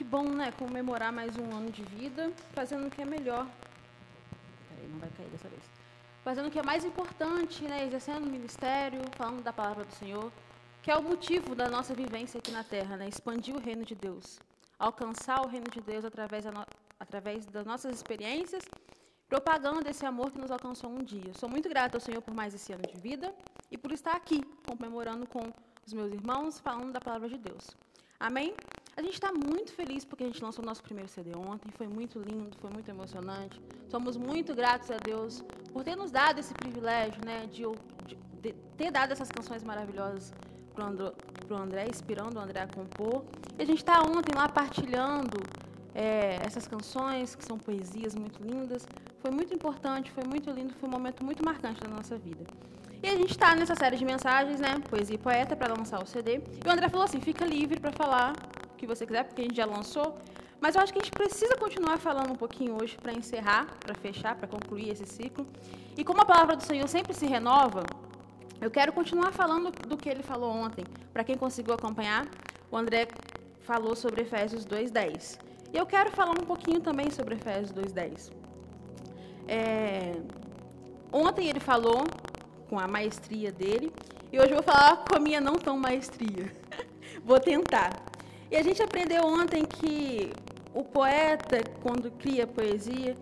Que bom, né? Comemorar mais um ano de vida, fazendo o que é melhor. Peraí, não vai cair dessa vez. Fazendo o que é mais importante, né? Exercendo o ministério, falando da palavra do Senhor, que é o motivo da nossa vivência aqui na Terra, né? Expandir o reino de Deus. Alcançar o reino de Deus através, no... através das nossas experiências, propagando esse amor que nos alcançou um dia. Sou muito grata ao Senhor por mais esse ano de vida e por estar aqui, comemorando com os meus irmãos, falando da palavra de Deus. Amém? A gente está muito feliz porque a gente lançou o nosso primeiro CD ontem. Foi muito lindo, foi muito emocionante. Somos muito gratos a Deus por ter nos dado esse privilégio, né, de, de, de ter dado essas canções maravilhosas para o André, inspirando o André a compor. E a gente está ontem lá partilhando é, essas canções, que são poesias muito lindas. Foi muito importante, foi muito lindo, foi um momento muito marcante da nossa vida. E a gente está nessa série de mensagens, né? Poesia e poeta, para lançar o CD. E o André falou assim: fica livre para falar que você quiser, porque a gente já lançou. Mas eu acho que a gente precisa continuar falando um pouquinho hoje para encerrar, para fechar, para concluir esse ciclo. E como a palavra do Senhor sempre se renova, eu quero continuar falando do que ele falou ontem. Para quem conseguiu acompanhar, o André falou sobre Efésios 2:10. E eu quero falar um pouquinho também sobre Efésios 2:10. É... Ontem ele falou com a maestria dele. E hoje eu vou falar com a minha não tão maestria. vou tentar. E a gente aprendeu ontem que o poeta, quando cria poesia,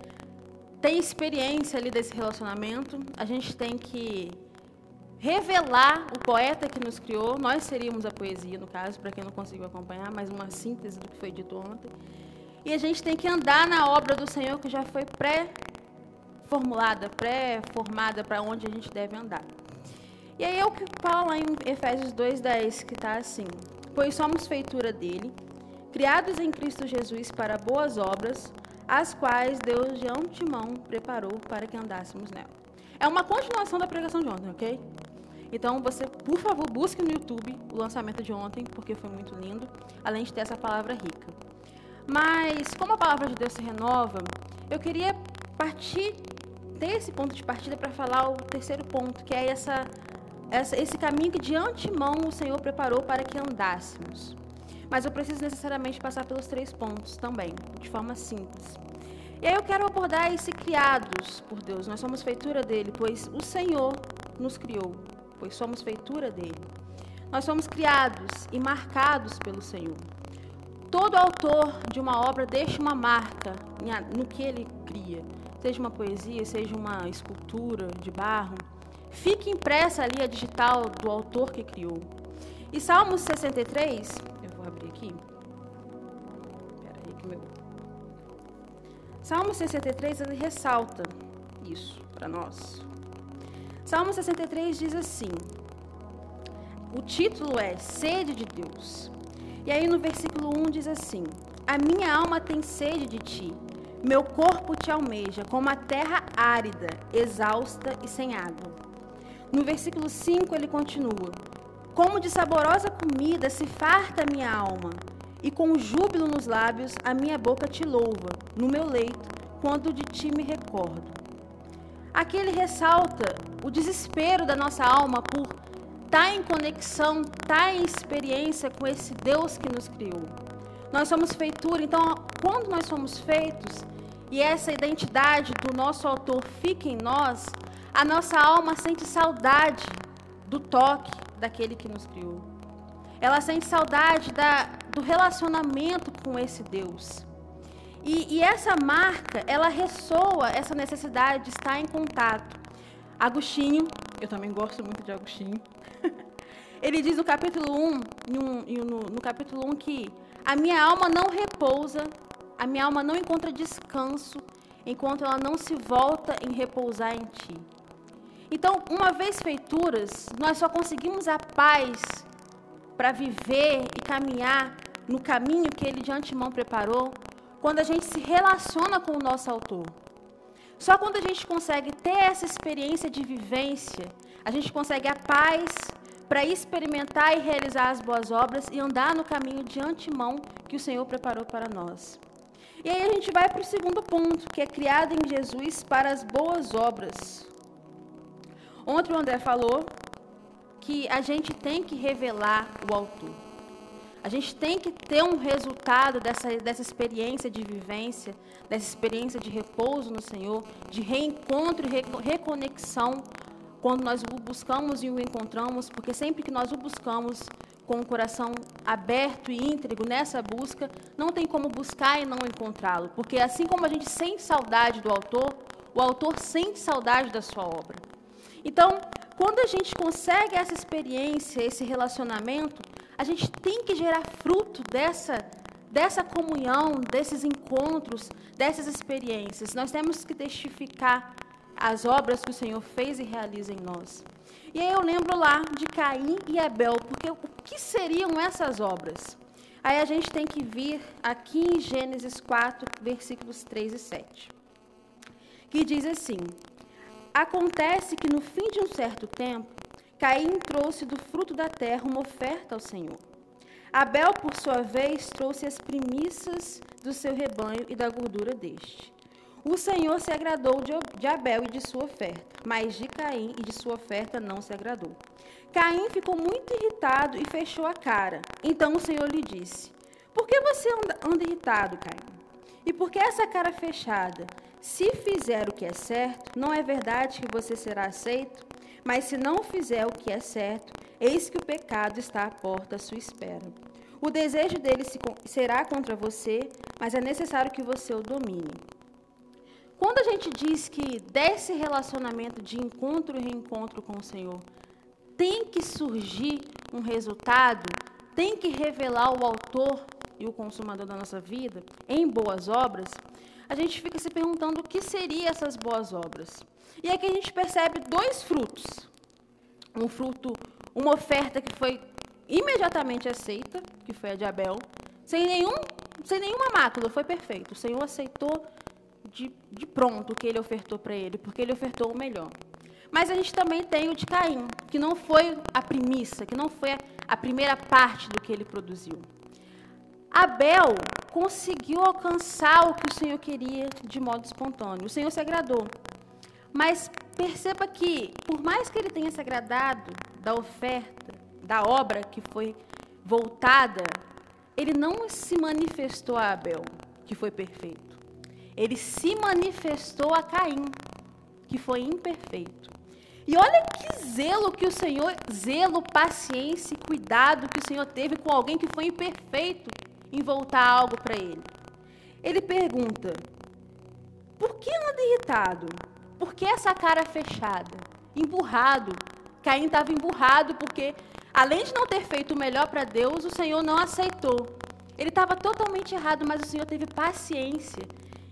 tem experiência ali desse relacionamento. A gente tem que revelar o poeta que nos criou. Nós seríamos a poesia, no caso, para quem não conseguiu acompanhar, mas uma síntese do que foi dito ontem. E a gente tem que andar na obra do Senhor que já foi pré formulada, pré-formada para onde a gente deve andar. E aí é o que lá em Efésios 2,10, que está assim: Pois somos feitura dele, criados em Cristo Jesus para boas obras, as quais Deus de antemão preparou para que andássemos nela. É uma continuação da pregação de ontem, ok? Então você, por favor, busque no YouTube o lançamento de ontem, porque foi muito lindo, além de ter essa palavra rica. Mas, como a palavra de Deus se renova, eu queria partir ter esse ponto de partida para falar o terceiro ponto, que é essa, esse caminho que de antemão o Senhor preparou para que andássemos. Mas eu preciso necessariamente passar pelos três pontos também, de forma simples. E aí eu quero abordar esse criados por Deus. Nós somos feitura dele, pois o Senhor nos criou, pois somos feitura dele. Nós somos criados e marcados pelo Senhor. Todo autor de uma obra deixa uma marca no que ele cria seja uma poesia, seja uma escultura de barro, fique impressa ali a digital do autor que criou. E Salmos 63, eu vou abrir aqui. Espera aí que meu. Salmo 63 ele ressalta isso para nós. Salmo 63 diz assim: o título é Sede de Deus. E aí no versículo 1 diz assim: A minha alma tem sede de ti, meu corpo te almeja como a terra árida, exausta e sem água. No versículo 5 ele continua: Como de saborosa comida se farta a minha alma, e com júbilo nos lábios a minha boca te louva, no meu leito, quando de ti me recordo. Aqui ele ressalta o desespero da nossa alma por estar em conexão, estar em experiência com esse Deus que nos criou. Nós somos feitura, então, quando nós somos feitos e essa identidade do nosso autor fica em nós, a nossa alma sente saudade do toque daquele que nos criou. Ela sente saudade da, do relacionamento com esse Deus. E, e, essa marca, ela ressoa essa necessidade de estar em contato. Agostinho, eu também gosto muito de Agostinho, ele diz no capítulo 1, no, no, no capítulo 1 que a minha alma não repousa, a minha alma não encontra descanso enquanto ela não se volta em repousar em ti. Então, uma vez feituras, nós só conseguimos a paz para viver e caminhar no caminho que ele de antemão preparou quando a gente se relaciona com o nosso autor. Só quando a gente consegue ter essa experiência de vivência, a gente consegue a paz para experimentar e realizar as boas obras e andar no caminho de antemão que o Senhor preparou para nós. E aí a gente vai para o segundo ponto, que é criado em Jesus para as boas obras. Ontem o André falou que a gente tem que revelar o autor. A gente tem que ter um resultado dessa, dessa experiência de vivência, dessa experiência de repouso no Senhor, de reencontro e reconexão quando nós o buscamos e o encontramos, porque sempre que nós o buscamos com o coração aberto e íntegro nessa busca, não tem como buscar e não encontrá-lo, porque assim como a gente sente saudade do autor, o autor sente saudade da sua obra. Então, quando a gente consegue essa experiência, esse relacionamento, a gente tem que gerar fruto dessa dessa comunhão, desses encontros, dessas experiências. Nós temos que testificar as obras que o Senhor fez e realiza em nós. E aí eu lembro lá de Caim e Abel, porque o que seriam essas obras? Aí a gente tem que vir aqui em Gênesis 4, versículos 3 e 7, que diz assim: Acontece que no fim de um certo tempo, Caim trouxe do fruto da terra uma oferta ao Senhor. Abel, por sua vez, trouxe as primícias do seu rebanho e da gordura deste. O Senhor se agradou de Abel e de sua oferta, mas de Caim e de sua oferta não se agradou. Caim ficou muito irritado e fechou a cara. Então o Senhor lhe disse: Por que você anda, irritado, Caim? E por que essa cara fechada? Se fizer o que é certo, não é verdade que você será aceito? Mas se não fizer o que é certo, eis que o pecado está à porta à sua espera. O desejo dele será contra você, mas é necessário que você o domine. Quando a gente diz que desse relacionamento de encontro e reencontro com o Senhor tem que surgir um resultado, tem que revelar o autor e o consumador da nossa vida em boas obras, a gente fica se perguntando o que seriam essas boas obras. E aqui a gente percebe dois frutos. Um fruto, uma oferta que foi imediatamente aceita, que foi a de Abel, sem, nenhum, sem nenhuma mácula, foi perfeito. O Senhor aceitou de, de pronto o que ele ofertou para ele, porque ele ofertou o melhor. Mas a gente também tem o de Caim, que não foi a primícia, que não foi a primeira parte do que ele produziu. Abel conseguiu alcançar o que o Senhor queria de modo espontâneo. O Senhor se agradou. Mas perceba que, por mais que ele tenha se agradado da oferta, da obra que foi voltada, ele não se manifestou a Abel, que foi perfeito ele se manifestou a Caim, que foi imperfeito. E olha que zelo que o Senhor, zelo, paciência e cuidado que o Senhor teve com alguém que foi imperfeito em voltar algo para ele. Ele pergunta: por que anda irritado? Por que essa cara fechada? Emburrado. Caim estava emburrado porque, além de não ter feito o melhor para Deus, o Senhor não aceitou. Ele estava totalmente errado, mas o Senhor teve paciência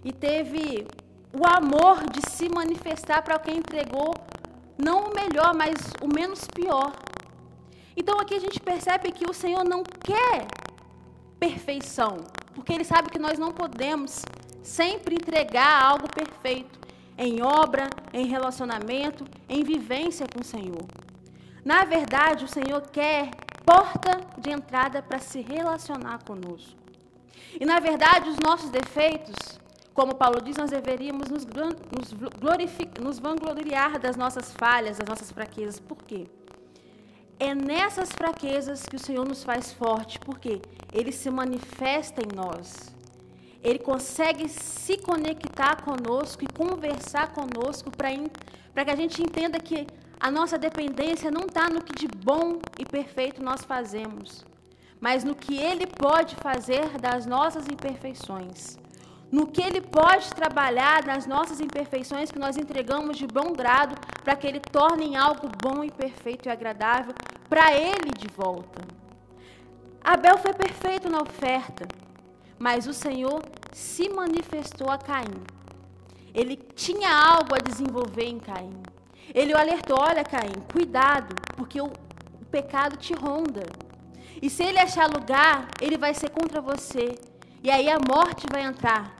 e teve o amor de se manifestar para quem entregou não o melhor, mas o menos pior. Então aqui a gente percebe que o Senhor não quer perfeição, porque Ele sabe que nós não podemos sempre entregar algo perfeito em obra, em relacionamento, em vivência com o Senhor. Na verdade, o Senhor quer porta de entrada para se relacionar conosco. E na verdade, os nossos defeitos como Paulo diz, nós deveríamos nos, nos, nos vangloriar das nossas falhas, das nossas fraquezas. Por quê? É nessas fraquezas que o Senhor nos faz forte, porque Ele se manifesta em nós. Ele consegue se conectar conosco e conversar conosco para que a gente entenda que a nossa dependência não está no que de bom e perfeito nós fazemos, mas no que Ele pode fazer das nossas imperfeições no que Ele pode trabalhar nas nossas imperfeições que nós entregamos de bom grado, para que Ele torne em algo bom e perfeito e agradável para Ele de volta. Abel foi perfeito na oferta, mas o Senhor se manifestou a Caim. Ele tinha algo a desenvolver em Caim. Ele o alertou: olha, Caim, cuidado, porque o, pecado te ronda. E se ele achar lugar, ele vai ser contra você. E aí a morte vai entrar.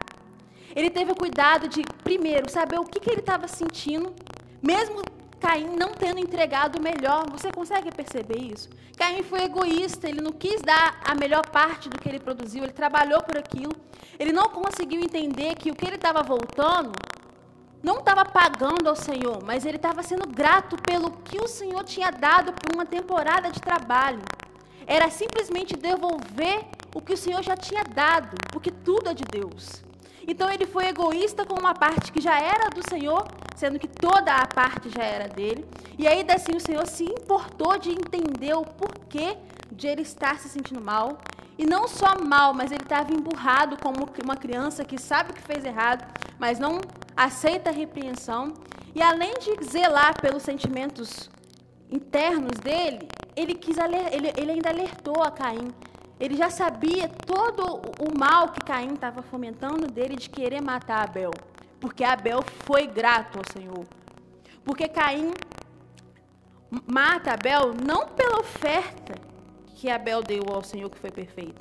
Ele teve o cuidado de, primeiro, saber o que, que ele estava sentindo, mesmo Caim não tendo entregado o melhor. Você consegue perceber isso? Caim foi egoísta, ele não quis dar a melhor parte do que ele produziu, ele trabalhou por aquilo. Ele não conseguiu entender que o que ele estava voltando não estava pagando ao Senhor, mas ele estava sendo grato pelo que o Senhor tinha dado por uma temporada de trabalho. era simplesmente devolver o que o Senhor já tinha dado, porque tudo é de Deus. Então ele foi egoísta com uma parte que já era do Senhor, sendo que toda a parte já era dele. E ainda assim o Senhor se importou de entender o porquê de ele estar se sentindo mal. E não só mal, mas ele estava emburrado como uma criança que sabe que fez errado, mas não aceita a repreensão. E além de zelar pelos sentimentos internos dele, ele, quis, ele, ele ainda alertou a Caim ele já sabia todo o mal que Caim estava fomentando dele de querer matar Abel. Porque Abel foi grato ao Senhor. Porque Caim mata Abel não pela oferta que Abel deu ao Senhor, que foi perfeita,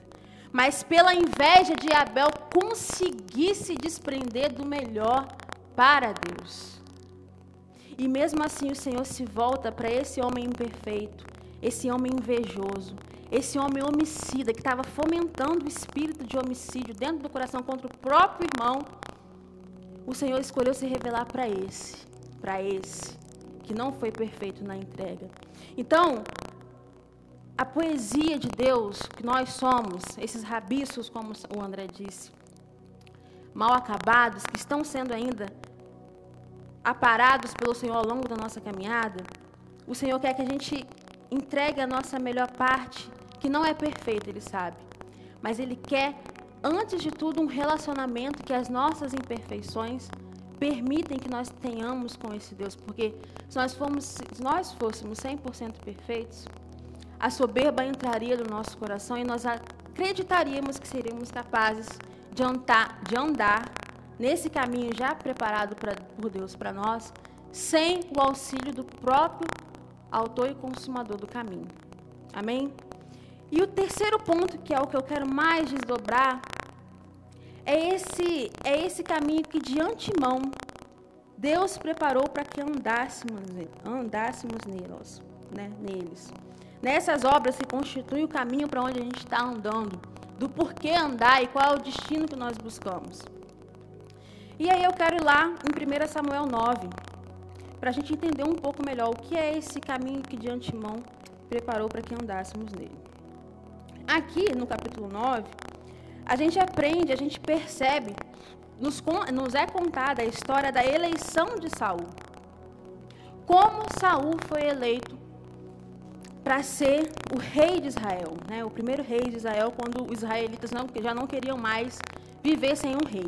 mas pela inveja de Abel conseguir se desprender do melhor para Deus. E mesmo assim o Senhor se volta para esse homem imperfeito, esse homem invejoso, esse homem homicida que estava fomentando o espírito de homicídio dentro do coração contra o próprio irmão, o Senhor escolheu se revelar para esse, para esse que não foi perfeito na entrega. Então, a poesia de Deus que nós somos, esses rabiços, como o André disse, mal acabados, que estão sendo ainda aparados pelo Senhor ao longo da nossa caminhada, o Senhor quer que a gente entregue a nossa melhor parte que não é perfeito, ele sabe. Mas ele quer, antes de tudo, um relacionamento que as nossas imperfeições permitem que nós tenhamos com esse Deus. Porque se nós, se nós fôssemos 100% perfeitos, a soberba entraria no nosso coração e nós acreditaríamos que seríamos capazes de andar, de andar nesse caminho já preparado pra, por Deus para nós, sem o auxílio do próprio autor e consumador do caminho. Amém? E o terceiro ponto, que é o que eu quero mais desdobrar, é esse, é esse caminho que de antemão Deus preparou para que andássemos, andássemos neles, né, neles. Nessas obras se constitui o caminho para onde a gente está andando, do porquê andar e qual é o destino que nós buscamos. E aí eu quero ir lá em 1 Samuel 9, para a gente entender um pouco melhor o que é esse caminho que de antemão preparou para que andássemos nele. Aqui no capítulo 9, a gente aprende, a gente percebe, nos, nos é contada a história da eleição de Saul. Como Saul foi eleito para ser o rei de Israel, né? o primeiro rei de Israel, quando os israelitas não, já não queriam mais viver sem um rei.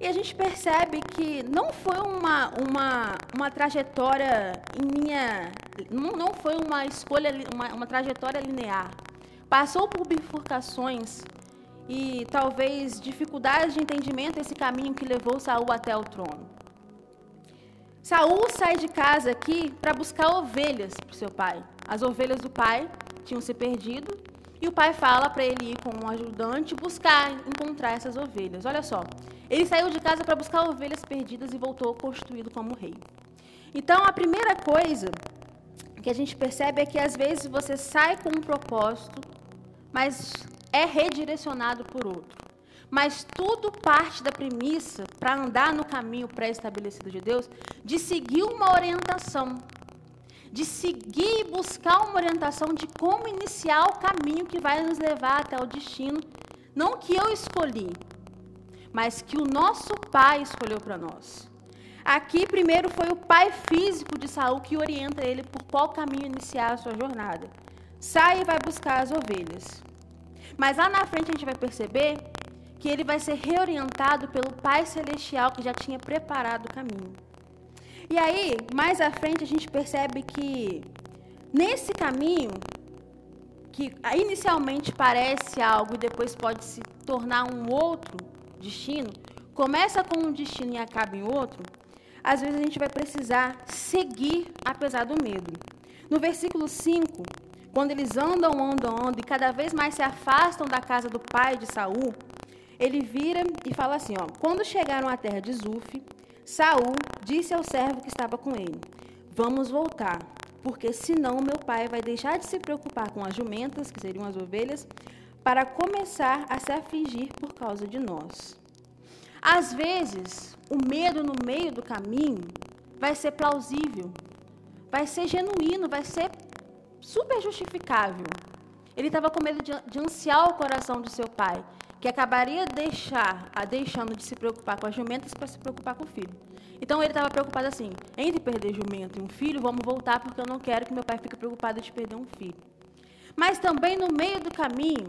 E a gente percebe que não foi uma, uma, uma trajetória em linha, não, não foi uma escolha, uma, uma trajetória linear. Passou por bifurcações e talvez dificuldades de entendimento esse caminho que levou Saul até o trono. Saul sai de casa aqui para buscar ovelhas para o seu pai. As ovelhas do pai tinham se perdido e o pai fala para ele ir com um ajudante buscar encontrar essas ovelhas. Olha só, ele saiu de casa para buscar ovelhas perdidas e voltou constituído como rei. Então, a primeira coisa que a gente percebe é que às vezes você sai com um propósito, mas é redirecionado por outro. Mas tudo parte da premissa, para andar no caminho pré-estabelecido de Deus, de seguir uma orientação. De seguir e buscar uma orientação de como iniciar o caminho que vai nos levar até o destino, não que eu escolhi, mas que o nosso pai escolheu para nós. Aqui, primeiro, foi o pai físico de Saul que orienta ele por qual caminho iniciar a sua jornada. Sai e vai buscar as ovelhas. Mas lá na frente a gente vai perceber que ele vai ser reorientado pelo Pai Celestial que já tinha preparado o caminho. E aí, mais à frente, a gente percebe que nesse caminho, que inicialmente parece algo e depois pode se tornar um outro destino, começa com um destino e acaba em outro, às vezes a gente vai precisar seguir apesar do medo. No versículo 5, quando eles andam, andam, andam e cada vez mais se afastam da casa do pai de Saul, ele vira e fala assim: ó, quando chegaram à terra de Zuf, Saul disse ao servo que estava com ele: Vamos voltar, porque senão meu pai vai deixar de se preocupar com as jumentas, que seriam as ovelhas, para começar a se afligir por causa de nós. Às vezes, o medo no meio do caminho vai ser plausível, vai ser genuíno, vai ser super justificável. Ele estava com medo de, de ansiar o coração do seu pai, que acabaria deixar, a deixando de se preocupar com as jumentas para se preocupar com o filho. Então ele estava preocupado assim: entre perder jumento e um filho, vamos voltar porque eu não quero que meu pai fique preocupado de perder um filho. Mas também no meio do caminho,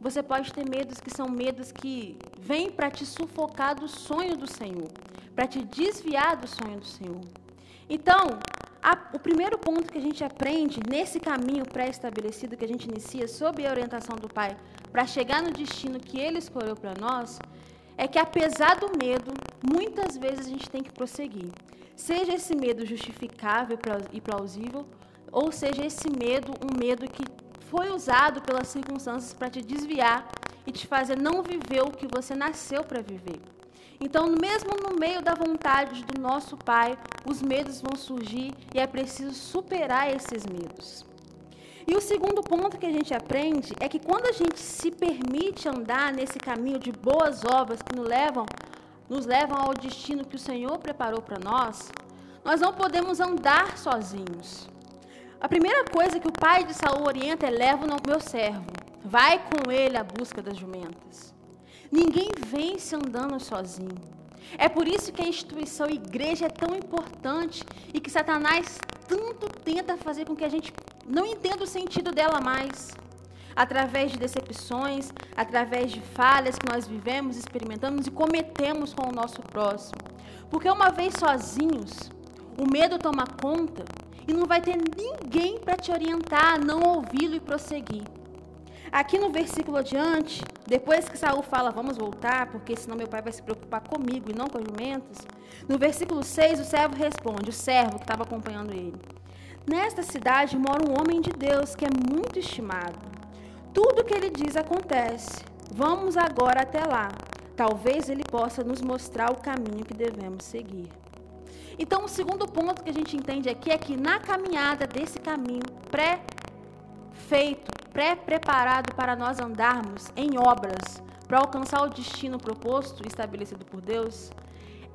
você pode ter medos que são medos que vêm para te sufocar do sonho do Senhor, para te desviar do sonho do Senhor. Então, a, o primeiro ponto que a gente aprende nesse caminho pré-estabelecido que a gente inicia sob a orientação do Pai para chegar no destino que Ele escolheu para nós, é que apesar do medo, muitas vezes a gente tem que prosseguir. Seja esse medo justificável e plausível, ou seja esse medo um medo que foi usado pelas circunstâncias para te desviar e te fazer não viver o que você nasceu para viver. Então, mesmo no meio da vontade do nosso Pai, os medos vão surgir e é preciso superar esses medos. E o segundo ponto que a gente aprende é que quando a gente se permite andar nesse caminho de boas obras que nos levam, nos levam ao destino que o Senhor preparou para nós, nós não podemos andar sozinhos. A primeira coisa que o pai de Saul orienta é: leva o meu servo, vai com ele à busca das jumentas. Ninguém vence andando sozinho. É por isso que a instituição igreja é tão importante e que Satanás tanto tenta fazer com que a gente não entenda o sentido dela mais. Através de decepções, através de falhas que nós vivemos, experimentamos e cometemos com o nosso próximo. Porque uma vez sozinhos, o medo toma conta e não vai ter ninguém para te orientar a não ouvi-lo e prosseguir. Aqui no versículo adiante, depois que Saul fala, vamos voltar, porque senão meu pai vai se preocupar comigo e não com as jumentas, no versículo 6 o servo responde, o servo que estava acompanhando ele. Nesta cidade mora um homem de Deus que é muito estimado. Tudo o que ele diz acontece. Vamos agora até lá. Talvez ele possa nos mostrar o caminho que devemos seguir. Então, o segundo ponto que a gente entende aqui é que na caminhada desse caminho pré-feito, pré-preparado para nós andarmos em obras para alcançar o destino proposto e estabelecido por Deus,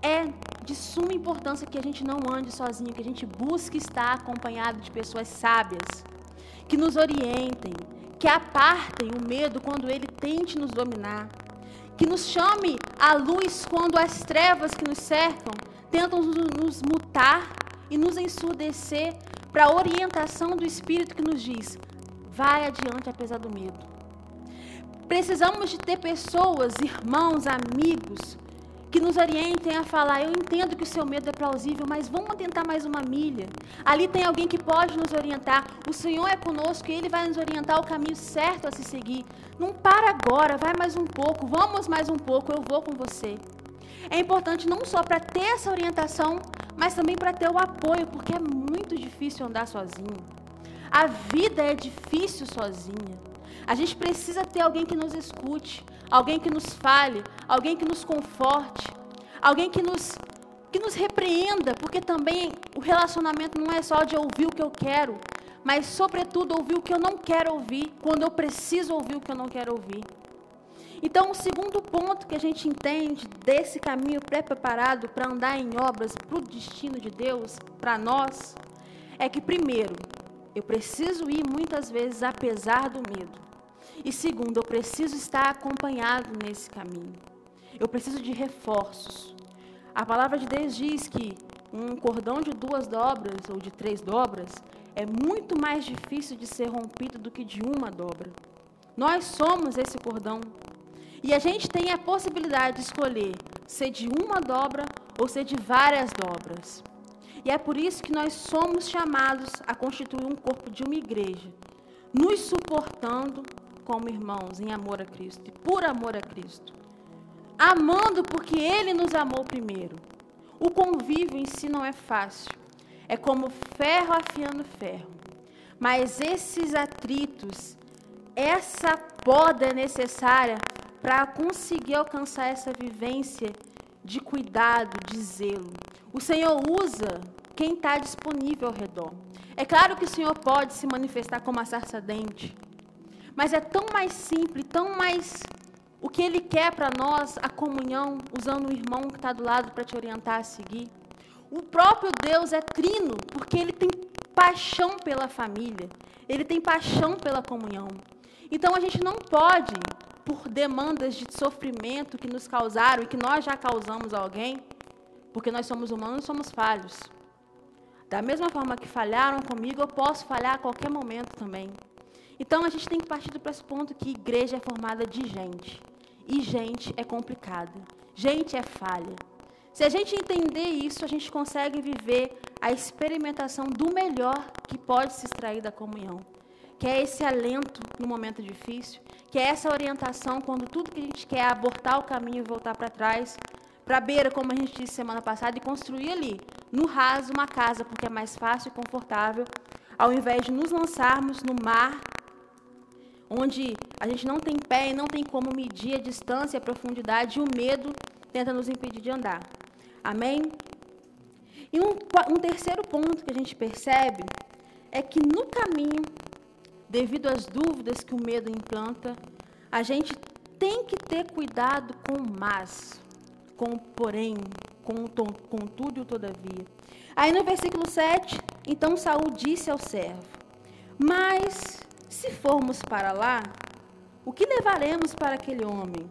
é de suma importância que a gente não ande sozinho, que a gente busque estar acompanhado de pessoas sábias, que nos orientem, que apartem o medo quando ele tente nos dominar, que nos chame à luz quando as trevas que nos cercam tentam nos mutar e nos ensurdecer para a orientação do Espírito que nos diz: Vai adiante apesar do medo. Precisamos de ter pessoas, irmãos, amigos, que nos orientem a falar: eu entendo que o seu medo é plausível, mas vamos tentar mais uma milha. Ali tem alguém que pode nos orientar. O Senhor é conosco e Ele vai nos orientar o caminho certo a se seguir. Não para agora, vai mais um pouco, vamos mais um pouco, eu vou com você. É importante não só para ter essa orientação, mas também para ter o apoio, porque é muito difícil andar sozinho. A vida é difícil sozinha. A gente precisa ter alguém que nos escute, alguém que nos fale, alguém que nos conforte, alguém que nos que nos repreenda, porque também o relacionamento não é só de ouvir o que eu quero, mas sobretudo ouvir o que eu não quero ouvir, quando eu preciso ouvir o que eu não quero ouvir. Então, o segundo ponto que a gente entende desse caminho pré-preparado para andar em obras para o destino de Deus, para nós, é que, primeiro, eu preciso ir muitas vezes apesar do medo. E segundo, eu preciso estar acompanhado nesse caminho. Eu preciso de reforços. A palavra de Deus diz que um cordão de duas dobras ou de três dobras é muito mais difícil de ser rompido do que de uma dobra. Nós somos esse cordão. E a gente tem a possibilidade de escolher ser de uma dobra ou ser de várias dobras. E é por isso que nós somos chamados a constituir um corpo de uma igreja, nos suportando como irmãos em amor a Cristo e por amor a Cristo. Amando porque Ele nos amou primeiro. O convívio em si não é fácil. É como ferro afiando ferro. Mas esses atritos, essa poda é necessária para conseguir alcançar essa vivência de cuidado, de zelo. O Senhor usa quem está disponível ao redor. É claro que o Senhor pode se manifestar como a sarça dente, mas é tão mais simples, tão mais o que Ele quer para nós, a comunhão, usando o irmão que está do lado para te orientar a seguir. O próprio Deus é trino, porque Ele tem paixão pela família, ele tem paixão pela comunhão. Então a gente não pode, por demandas de sofrimento que nos causaram e que nós já causamos a alguém, porque nós somos humanos somos falhos. Da mesma forma que falharam comigo, eu posso falhar a qualquer momento também. Então a gente tem que partir do pressuposto que igreja é formada de gente. E gente é complicada. Gente é falha. Se a gente entender isso, a gente consegue viver a experimentação do melhor que pode se extrair da comunhão. Que é esse alento no momento difícil, que é essa orientação quando tudo que a gente quer é abortar o caminho e voltar para trás, para a beira, como a gente disse semana passada, e construir ali, no raso, uma casa, porque é mais fácil e confortável, ao invés de nos lançarmos no mar onde a gente não tem pé e não tem como medir a distância, a profundidade, e o medo tenta nos impedir de andar. Amém? E um, um terceiro ponto que a gente percebe é que no caminho, devido às dúvidas que o medo implanta, a gente tem que ter cuidado com o mas, com porém, com, com tudo e todavia. Aí no versículo 7, então Saul disse ao servo: Mas se formos para lá, o que levaremos para aquele homem?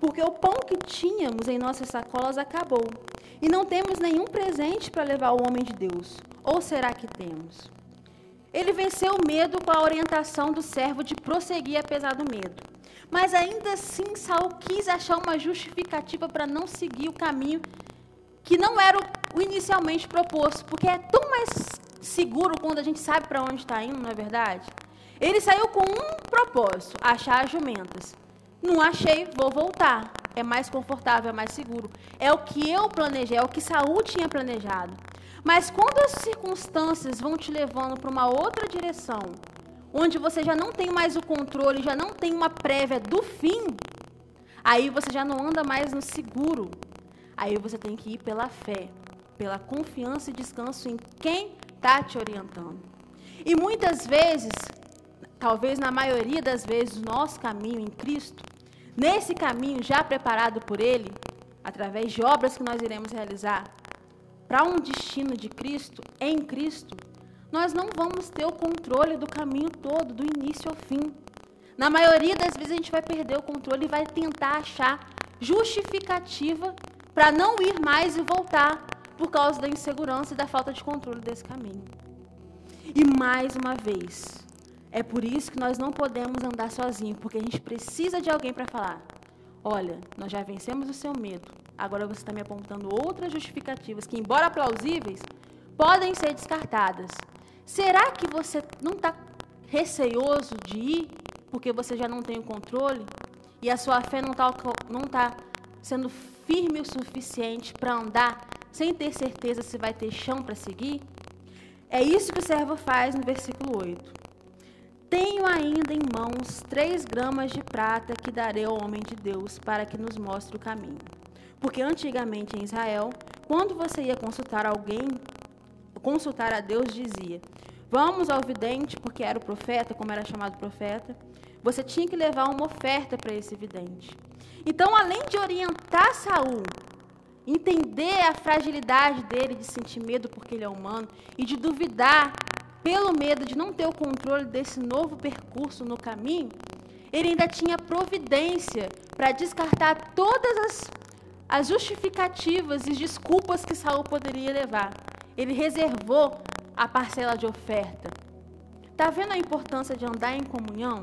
Porque o pão que tínhamos em nossas sacolas acabou, e não temos nenhum presente para levar ao homem de Deus. Ou será que temos? Ele venceu o medo com a orientação do servo de prosseguir apesar do medo. Mas ainda assim, Saul quis achar uma justificativa para não seguir o caminho que não era o inicialmente proposto, porque é tão mais seguro quando a gente sabe para onde está indo, não é verdade? Ele saiu com um propósito: achar as jumentas. Não achei, vou voltar. É mais confortável, é mais seguro. É o que eu planejei, é o que Saul tinha planejado. Mas quando as circunstâncias vão te levando para uma outra direção, onde você já não tem mais o controle, já não tem uma prévia do fim, aí você já não anda mais no seguro. Aí você tem que ir pela fé, pela confiança e descanso em quem está te orientando. E muitas vezes talvez na maioria das vezes, nosso caminho em Cristo, nesse caminho já preparado por Ele, através de obras que nós iremos realizar, para um destino de Cristo, em Cristo, nós não vamos ter o controle do caminho todo, do início ao fim. Na maioria das vezes a gente vai perder o controle e vai tentar achar justificativa para não ir mais e voltar por causa da insegurança e da falta de controle desse caminho. E mais uma vez, é por isso que nós não podemos andar sozinhos, porque a gente precisa de alguém para falar: olha, nós já vencemos o seu medo, agora você está me apontando outras justificativas que, embora plausíveis, podem ser descartadas. Será que você não está receioso de ir porque você já não tem o controle e a sua fé não está não tá sendo firme o suficiente para andar sem ter certeza se vai ter chão para seguir? É isso que o servo faz no versículo 8. Tenho ainda em mãos três gramas de prata que darei ao homem de Deus para que nos mostre o caminho. Porque antigamente em Israel, quando você ia consultar alguém, consultar a Deus, dizia: Vamos ao vidente, porque era o profeta, como era chamado profeta. Você tinha que levar uma oferta para esse vidente. Então, além de orientar Saul, entender a fragilidade dele de sentir medo porque ele é humano e de duvidar pelo medo de não ter o controle desse novo percurso no caminho, ele ainda tinha providência para descartar todas as, as justificativas e desculpas que Saul poderia levar. Ele reservou a parcela de oferta. Está vendo a importância de andar em comunhão?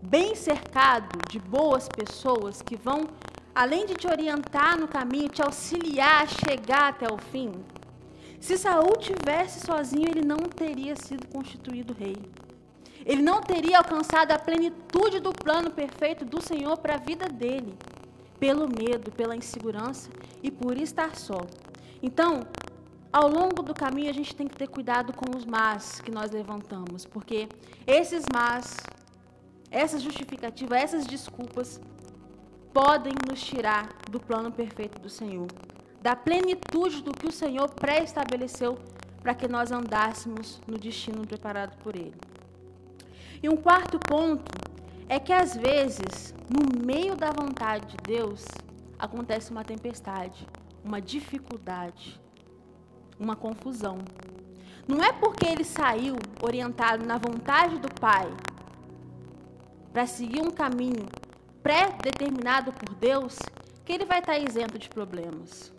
Bem cercado de boas pessoas que vão, além de te orientar no caminho, te auxiliar a chegar até o fim. Se Saul tivesse sozinho, ele não teria sido constituído rei. Ele não teria alcançado a plenitude do plano perfeito do Senhor para a vida dele, pelo medo, pela insegurança e por estar só. Então, ao longo do caminho, a gente tem que ter cuidado com os mas que nós levantamos, porque esses mas, essas justificativas, essas desculpas, podem nos tirar do plano perfeito do Senhor da plenitude do que o Senhor pré-estabeleceu para que nós andássemos no destino preparado por Ele. E um quarto ponto é que às vezes, no meio da vontade de Deus, acontece uma tempestade, uma dificuldade, uma confusão. Não é porque ele saiu orientado na vontade do Pai para seguir um caminho pré-determinado por Deus que ele vai estar isento de problemas.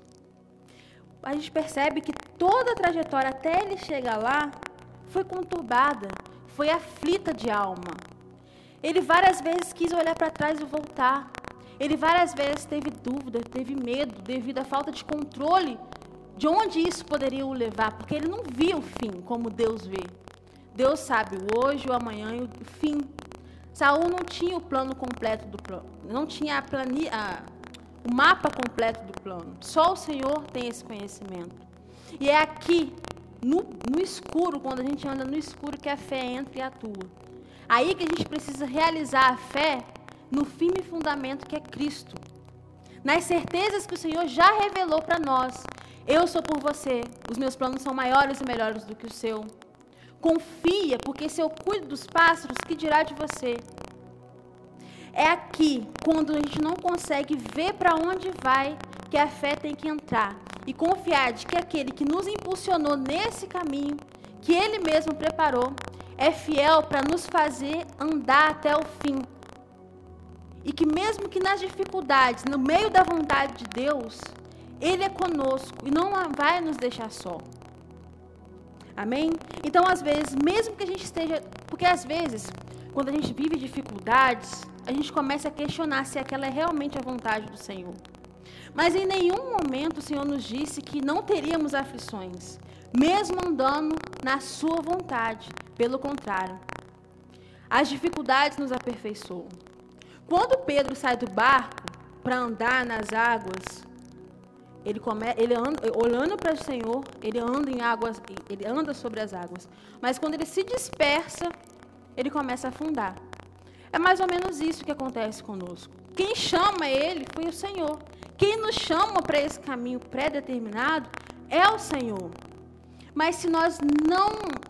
A gente percebe que toda a trajetória até ele chegar lá foi conturbada, foi aflita de alma. Ele várias vezes quis olhar para trás e voltar. Ele várias vezes teve dúvida, teve medo devido à falta de controle de onde isso poderia o levar, porque ele não via o fim como Deus vê. Deus sabe o hoje, o amanhã e o fim. Saul não tinha o plano completo do plano, não tinha a a, o mapa completo do plano. Só o Senhor tem esse conhecimento. E é aqui, no, no escuro, quando a gente anda no escuro, que a fé entra e atua. Aí que a gente precisa realizar a fé no firme fundamento que é Cristo. Nas certezas que o Senhor já revelou para nós. Eu sou por você, os meus planos são maiores e melhores do que o seu. Confia, porque se eu cuido dos pássaros, que dirá de você? É aqui, quando a gente não consegue ver para onde vai, que a fé tem que entrar e confiar de que aquele que nos impulsionou nesse caminho, que ele mesmo preparou, é fiel para nos fazer andar até o fim. E que mesmo que nas dificuldades, no meio da vontade de Deus, ele é conosco e não vai nos deixar só. Amém? Então, às vezes, mesmo que a gente esteja. Porque às vezes, quando a gente vive dificuldades, a gente começa a questionar se aquela é realmente a vontade do Senhor. Mas em nenhum momento o Senhor nos disse que não teríamos aflições, mesmo andando na Sua vontade. Pelo contrário, as dificuldades nos aperfeiçoam. Quando Pedro sai do barco para andar nas águas, ele, come, ele anda, olhando para o Senhor, ele anda em águas, ele anda sobre as águas. Mas quando ele se dispersa, ele começa a afundar. É mais ou menos isso que acontece conosco. Quem chama ele foi o Senhor. Quem nos chama para esse caminho pré-determinado é o Senhor. Mas se nós não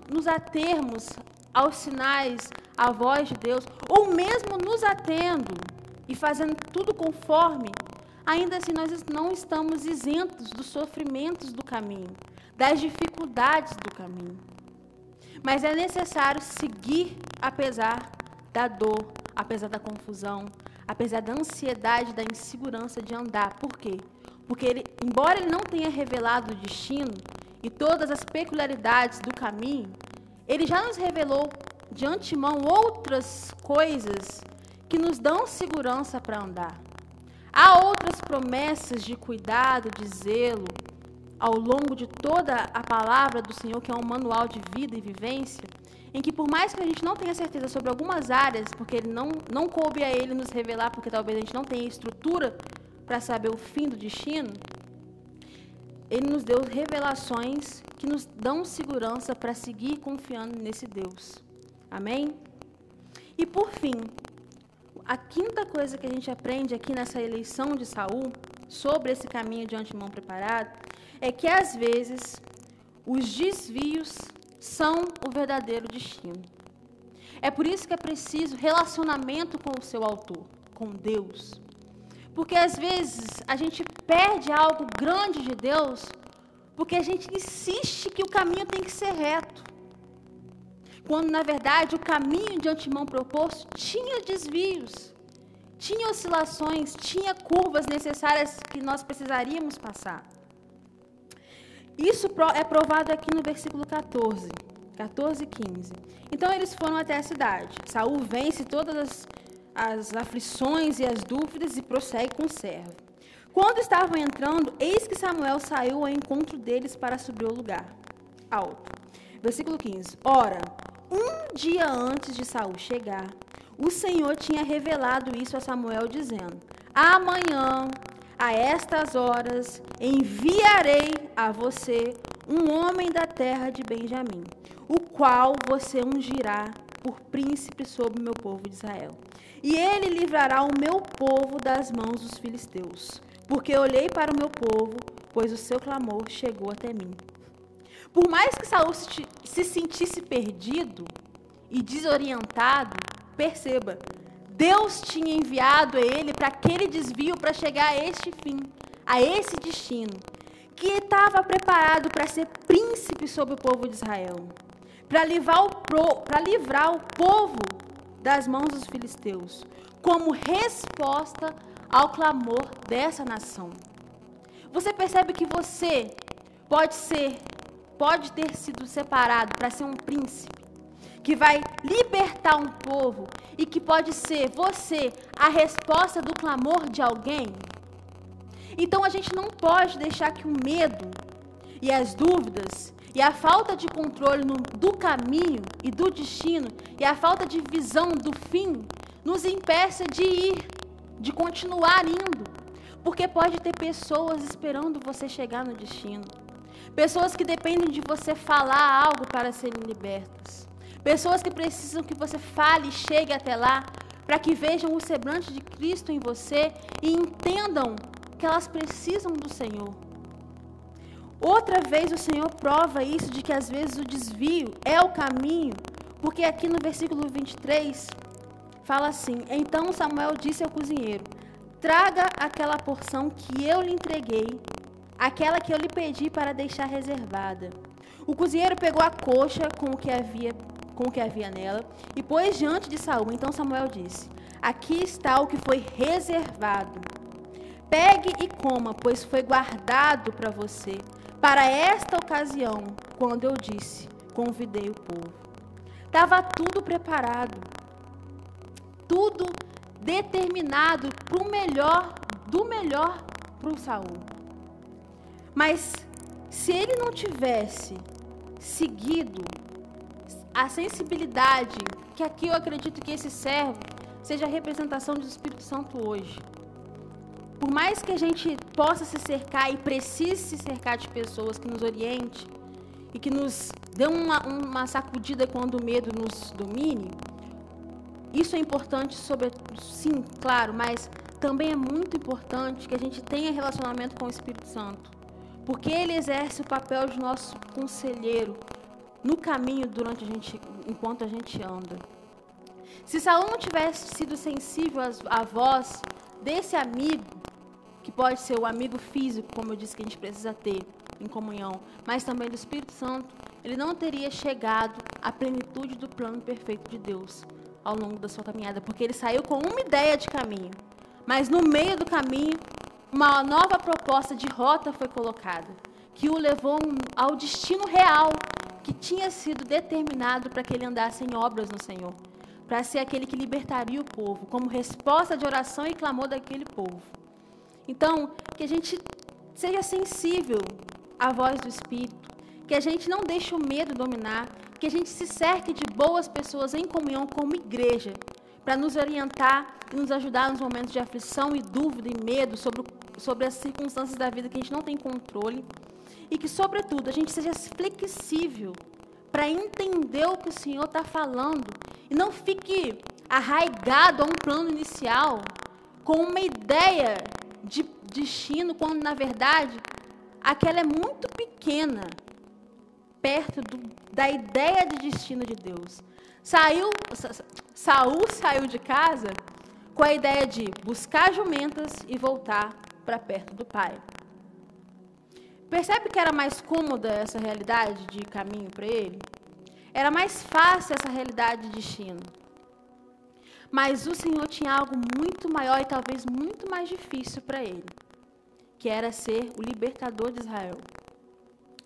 nos atermos aos sinais, à voz de Deus, ou mesmo nos atendo e fazendo tudo conforme ainda assim nós não estamos isentos dos sofrimentos do caminho, das dificuldades do caminho. Mas é necessário seguir apesar da dor, apesar da confusão, apesar da ansiedade, da insegurança de andar. Por quê? Porque ele, embora ele não tenha revelado o destino e todas as peculiaridades do caminho, ele já nos revelou de antemão outras coisas que nos dão segurança para andar. Há outras promessas de cuidado, de zelo, ao longo de toda a palavra do Senhor, que é um manual de vida e vivência, em que por mais que a gente não tenha certeza sobre algumas áreas, porque ele não, não coube a ele nos revelar, porque talvez a gente não tenha estrutura para saber o fim do destino, ele nos deu revelações que nos dão segurança para seguir confiando nesse Deus. Amém? E por fim, a quinta coisa que a gente aprende aqui nessa eleição de Saul, sobre esse caminho de antemão preparado, é que às vezes os desvios são o verdadeiro destino. É por isso que é preciso relacionamento com o seu autor, com Deus. Porque às vezes a gente perde algo grande de Deus porque a gente insiste que o caminho tem que ser reto quando na verdade o caminho de antemão proposto tinha desvios, tinha oscilações, tinha curvas necessárias que nós precisaríamos passar. Isso é provado aqui no versículo 14, 14 e 15. Então eles foram até a cidade. Saul vence todas as, as aflições e as dúvidas e prossegue com o servo. Quando estavam entrando, eis que Samuel saiu ao encontro deles para subir ao lugar alto. Versículo 15. Ora, um dia antes de Saul chegar, o Senhor tinha revelado isso a Samuel, dizendo: Amanhã, a estas horas, enviarei a você um homem da terra de Benjamim, o qual você ungirá por príncipe sobre o meu povo de Israel. E ele livrará o meu povo das mãos dos filisteus, porque olhei para o meu povo, pois o seu clamor chegou até mim. Por mais que Saul se sentisse perdido e desorientado, perceba, Deus tinha enviado ele para aquele desvio para chegar a este fim, a esse destino. que estava preparado para ser príncipe sobre o povo de Israel, para livrar, o, livrar o povo das mãos dos filisteus, como resposta ao clamor dessa nação. Você percebe que você pode ser, pode ter sido separado para ser um príncipe que vai libertar um povo e que pode ser você a resposta do clamor de alguém? Então a gente não pode deixar que o medo e as dúvidas e a falta de controle no, do caminho e do destino e a falta de visão do fim nos impeça de ir, de continuar indo. Porque pode ter pessoas esperando você chegar no destino. Pessoas que dependem de você falar algo para serem libertas. Pessoas que precisam que você fale e chegue até lá para que vejam o semblante de Cristo em você e entendam que elas precisam do Senhor. Outra vez o Senhor prova isso de que às vezes o desvio é o caminho, porque aqui no versículo 23 fala assim: Então Samuel disse ao cozinheiro: Traga aquela porção que eu lhe entreguei, aquela que eu lhe pedi para deixar reservada. O cozinheiro pegou a coxa com o que havia com o que havia nela e pôs diante de Saul. Então Samuel disse: Aqui está o que foi reservado. Pegue e coma, pois foi guardado para você, para esta ocasião, quando eu disse: Convidei o povo. Estava tudo preparado, tudo determinado para o melhor, do melhor para o Saul. Mas se ele não tivesse seguido a sensibilidade, que aqui eu acredito que esse servo seja a representação do Espírito Santo hoje. Por mais que a gente possa se cercar e precise se cercar de pessoas que nos oriente e que nos dê uma, uma sacudida quando o medo nos domine, isso é importante, sobre, sim, claro, mas também é muito importante que a gente tenha relacionamento com o Espírito Santo, porque ele exerce o papel de nosso conselheiro no caminho durante a gente, enquanto a gente anda. Se Saul não tivesse sido sensível à voz desse amigo, que pode ser o amigo físico, como eu disse que a gente precisa ter em comunhão, mas também do Espírito Santo, ele não teria chegado à plenitude do plano perfeito de Deus ao longo da sua caminhada, porque ele saiu com uma ideia de caminho, mas no meio do caminho, uma nova proposta de rota foi colocada, que o levou ao destino real que tinha sido determinado para que ele andasse em obras no Senhor para ser aquele que libertaria o povo, como resposta de oração e clamor daquele povo. Então, que a gente seja sensível à voz do Espírito, que a gente não deixe o medo dominar, que a gente se cerque de boas pessoas em comunhão como igreja, para nos orientar e nos ajudar nos momentos de aflição e dúvida e medo sobre, sobre as circunstâncias da vida que a gente não tem controle. E que, sobretudo, a gente seja flexível para entender o que o Senhor está falando e não fique arraigado a um plano inicial com uma ideia de destino, quando na verdade aquela é muito pequena perto do, da ideia de destino de Deus. Saiu, Saul saiu de casa com a ideia de buscar jumentas e voltar para perto do pai. Percebe que era mais cômoda essa realidade de caminho para ele? Era mais fácil essa realidade de destino. Mas o Senhor tinha algo muito maior e talvez muito mais difícil para ele, que era ser o libertador de Israel,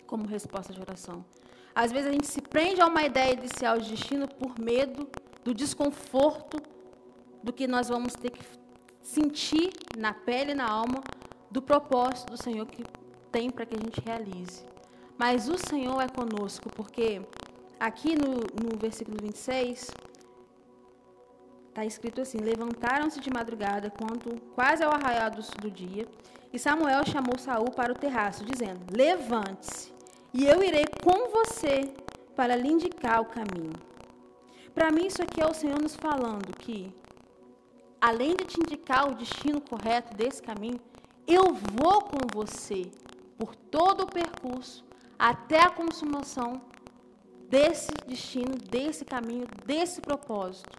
como resposta de oração. Às vezes a gente se prende a uma ideia inicial de destino por medo do desconforto do que nós vamos ter que sentir na pele e na alma do propósito do Senhor que tem para que a gente realize. Mas o Senhor é conosco, porque aqui no, no versículo 26, está escrito assim: Levantaram-se de madrugada, quando quase ao arraial do, do dia, e Samuel chamou Saul para o terraço, dizendo: Levante-se, e eu irei com você para lhe indicar o caminho. Para mim, isso aqui é o Senhor nos falando que, além de te indicar o destino correto desse caminho, eu vou com você por todo o percurso até a consumação desse destino, desse caminho, desse propósito.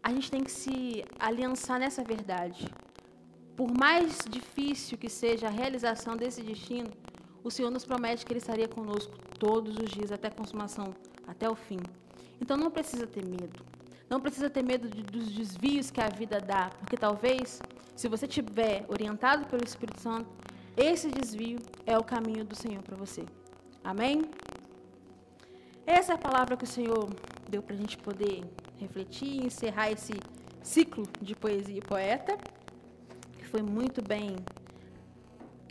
A gente tem que se aliançar nessa verdade. Por mais difícil que seja a realização desse destino, o Senhor nos promete que Ele estaria conosco todos os dias, até a consumação, até o fim. Então não precisa ter medo. Não precisa ter medo de, dos desvios que a vida dá, porque talvez, se você estiver orientado pelo Espírito Santo, esse desvio é o caminho do Senhor para você. Amém? Essa é a palavra que o Senhor deu para a gente poder refletir e encerrar esse ciclo de poesia e poeta, que foi muito bem,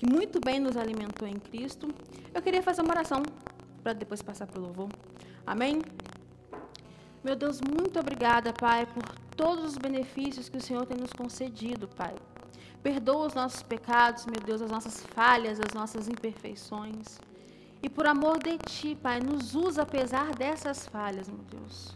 que muito bem nos alimentou em Cristo. Eu queria fazer uma oração para depois passar para o louvor. Amém? Meu Deus, muito obrigada, Pai, por todos os benefícios que o Senhor tem nos concedido, Pai. Perdoa os nossos pecados, meu Deus, as nossas falhas, as nossas imperfeições. E por amor de Ti, Pai, nos usa apesar dessas falhas, meu Deus.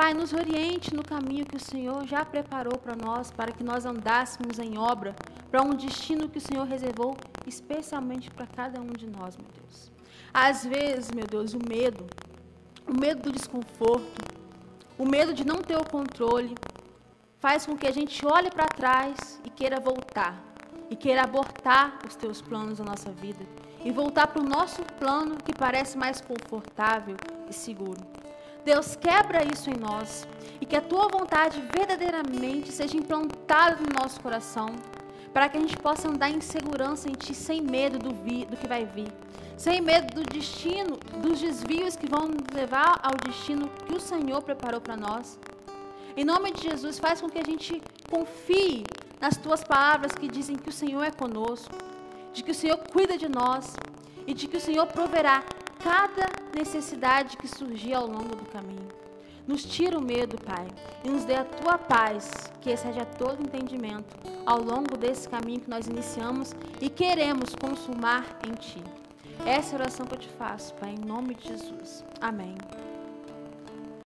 Pai, nos oriente no caminho que o Senhor já preparou para nós, para que nós andássemos em obra, para um destino que o Senhor reservou especialmente para cada um de nós, meu Deus. Às vezes, meu Deus, o medo, o medo do desconforto, o medo de não ter o controle, faz com que a gente olhe para trás e queira voltar, e queira abortar os teus planos na nossa vida, e voltar para o nosso plano que parece mais confortável e seguro. Deus, quebra isso em nós e que a tua vontade verdadeiramente seja implantada no nosso coração, para que a gente possa andar em segurança em ti, sem medo do, vi, do que vai vir, sem medo do destino, dos desvios que vão nos levar ao destino que o Senhor preparou para nós. Em nome de Jesus, faz com que a gente confie nas tuas palavras que dizem que o Senhor é conosco, de que o Senhor cuida de nós e de que o Senhor proverá cada necessidade que surgir ao longo do caminho. Nos tira o medo, Pai, e nos dê a tua paz, que excede a todo entendimento, ao longo desse caminho que nós iniciamos e queremos consumar em Ti. Essa é a oração que eu te faço, Pai, em nome de Jesus. Amém.